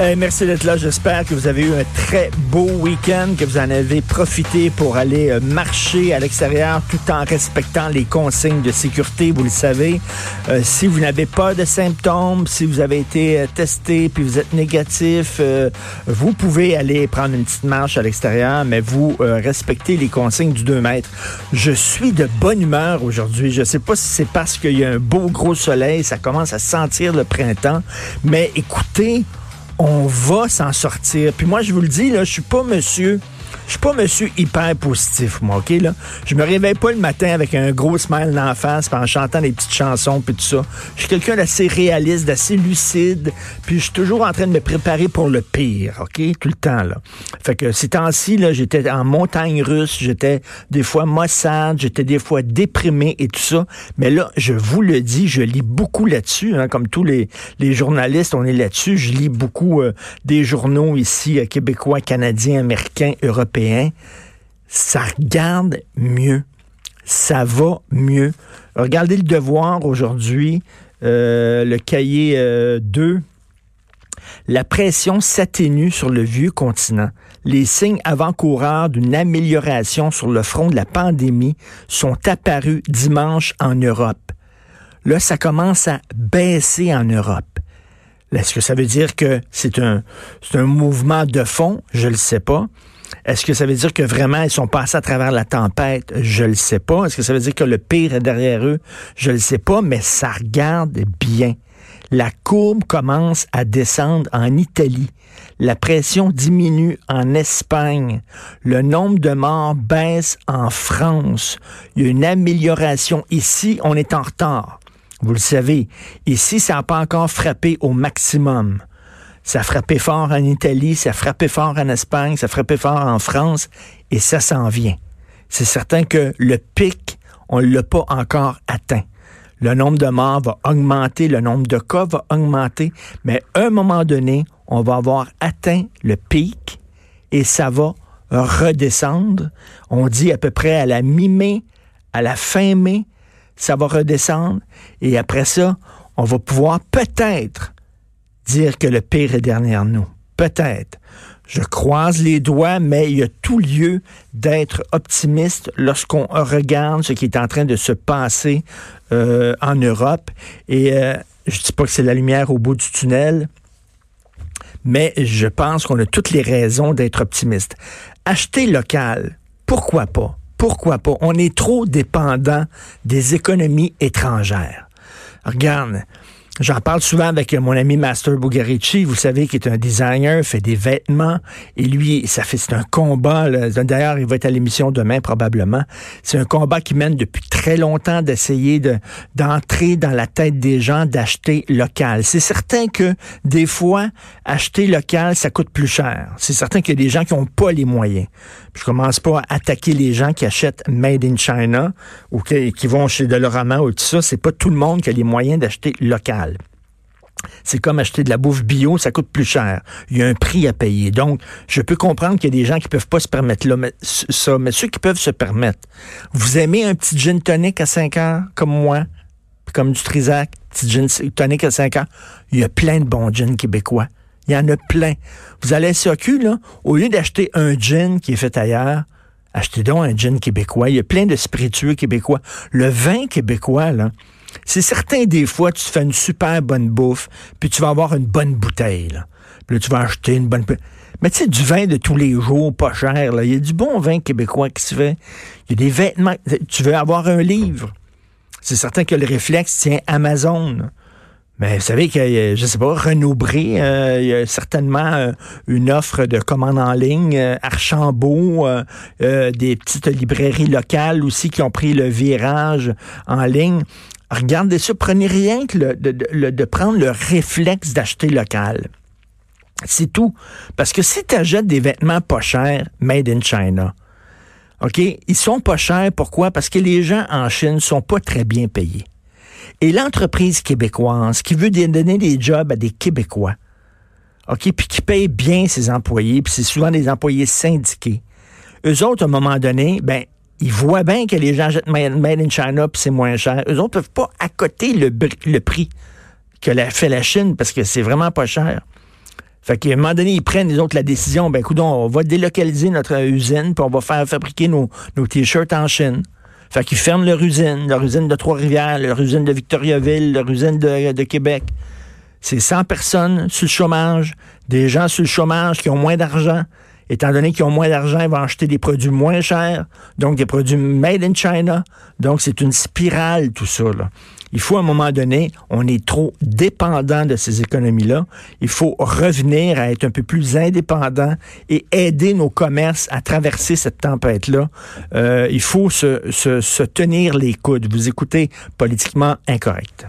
Euh, merci d'être là. J'espère que vous avez eu un très beau week-end, que vous en avez profité pour aller euh, marcher à l'extérieur tout en respectant les consignes de sécurité. Vous le savez, euh, si vous n'avez pas de symptômes, si vous avez été testé puis vous êtes négatif, vous pouvez aller prendre une petite marche à l'extérieur, mais vous respectez les consignes du 2 mètres. Je suis de bonne humeur aujourd'hui. Je ne sais pas si c'est parce qu'il y a un beau gros soleil, ça commence à sentir le printemps, mais écoutez, on va s'en sortir. Puis moi, je vous le dis, là, je suis pas monsieur suis pas monsieur hyper positif, moi, OK, là? Je me réveille pas le matin avec un gros smile dans la face, en chantant des petites chansons, puis tout ça. Je suis quelqu'un d'assez réaliste, d'assez lucide, puis je suis toujours en train de me préparer pour le pire, OK? Tout le temps, là. Fait que ces temps-ci, là, j'étais en montagne russe, j'étais des fois maussade, j'étais des fois déprimé et tout ça. Mais là, je vous le dis, je lis beaucoup là-dessus, hein, comme tous les, les journalistes, on est là-dessus. Je lis beaucoup euh, des journaux ici, euh, québécois, canadiens, américains, européens ça regarde mieux. Ça va mieux. Regardez le devoir aujourd'hui, euh, le cahier 2. Euh, La pression s'atténue sur le vieux continent. Les signes avant-coureurs d'une amélioration sur le front de la pandémie sont apparus dimanche en Europe. Là, ça commence à baisser en Europe. Est-ce que ça veut dire que c'est un, un mouvement de fond? Je ne le sais pas. Est-ce que ça veut dire que vraiment ils sont passés à travers la tempête? Je le sais pas. Est-ce que ça veut dire que le pire est derrière eux? Je le sais pas, mais ça regarde bien. La courbe commence à descendre en Italie. La pression diminue en Espagne. Le nombre de morts baisse en France. Il y a une amélioration. Ici, on est en retard. Vous le savez. Ici, ça n'a pas encore frappé au maximum. Ça a frappé fort en Italie, ça a frappé fort en Espagne, ça a frappé fort en France, et ça s'en vient. C'est certain que le pic, on ne l'a pas encore atteint. Le nombre de morts va augmenter, le nombre de cas va augmenter, mais à un moment donné, on va avoir atteint le pic et ça va redescendre. On dit à peu près à la mi-mai, à la fin mai, ça va redescendre et après ça, on va pouvoir peut-être dire que le pire est derrière nous. Peut-être. Je croise les doigts, mais il y a tout lieu d'être optimiste lorsqu'on regarde ce qui est en train de se passer euh, en Europe. Et euh, je ne dis pas que c'est la lumière au bout du tunnel, mais je pense qu'on a toutes les raisons d'être optimiste. Acheter local, pourquoi pas? Pourquoi pas? On est trop dépendant des économies étrangères. Regarde, J'en parle souvent avec mon ami Master Bugarici, vous savez, qui est un designer, fait des vêtements, et lui, ça fait c'est un combat. D'ailleurs, il va être à l'émission demain probablement. C'est un combat qui mène depuis très longtemps d'essayer de d'entrer dans la tête des gens d'acheter local. C'est certain que des fois, acheter local, ça coûte plus cher. C'est certain qu'il y a des gens qui n'ont pas les moyens. Je commence pas à attaquer les gens qui achètent Made in China ou qui, qui vont chez Dolorama ou tout ça. C'est pas tout le monde qui a les moyens d'acheter local. C'est comme acheter de la bouffe bio, ça coûte plus cher. Il y a un prix à payer. Donc, je peux comprendre qu'il y a des gens qui peuvent pas se permettre ça, mais ceux qui peuvent se permettre, vous aimez un petit gin tonic à 5 heures, comme moi, comme du Trisac, petit gin tonic à 5 heures, il y a plein de bons gins québécois. Il y en a plein. Vous allez à SAQ, là, au lieu d'acheter un gin qui est fait ailleurs, achetez donc un gin québécois. Il y a plein de spiritueux québécois. Le vin québécois, là, c'est certain, des fois, tu fais une super bonne bouffe, puis tu vas avoir une bonne bouteille. Puis là, tu vas acheter une bonne... Mais tu sais, du vin de tous les jours, pas cher. Là. Il y a du bon vin québécois qui se fait. Il y a des vêtements. Tu veux avoir un livre. C'est certain que le réflexe tient Amazon. Mais vous savez que, je sais pas, Renaud euh, il y a certainement euh, une offre de commande en ligne, euh, Archambault, des petites librairies locales aussi qui ont pris le virage en ligne. Regardez ça, prenez rien que de, prendre le réflexe d'acheter local. C'est tout. Parce que si tu achètes des vêtements pas chers, made in China, OK, ils sont pas chers. Pourquoi? Parce que les gens en Chine sont pas très bien payés. Et l'entreprise québécoise qui veut donner des jobs à des Québécois, OK, puis qui paye bien ses employés, puis c'est souvent des employés syndiqués, eux autres, à un moment donné, ben, ils voient bien que les gens jettent Made in China, puis c'est moins cher. Eux autres peuvent pas accoter le, prix que la, fait la Chine parce que c'est vraiment pas cher. Fait qu'à un moment donné, ils prennent les autres la décision, ben écoute, on va délocaliser notre usine, puis on va faire fabriquer nos, nos t-shirts en Chine. Fait qu'ils ferment leur usine, leur usine de Trois-Rivières, leur usine de Victoriaville, leur usine de, de Québec. C'est 100 personnes sur le chômage, des gens sur le chômage qui ont moins d'argent. Étant donné qu'ils ont moins d'argent, ils vont acheter des produits moins chers, donc des produits made in China. Donc, c'est une spirale, tout ça. Il faut à un moment donné, on est trop dépendant de ces économies-là. Il faut revenir à être un peu plus indépendant et aider nos commerces à traverser cette tempête-là. Euh, il faut se, se, se tenir les coudes. Vous écoutez politiquement incorrect.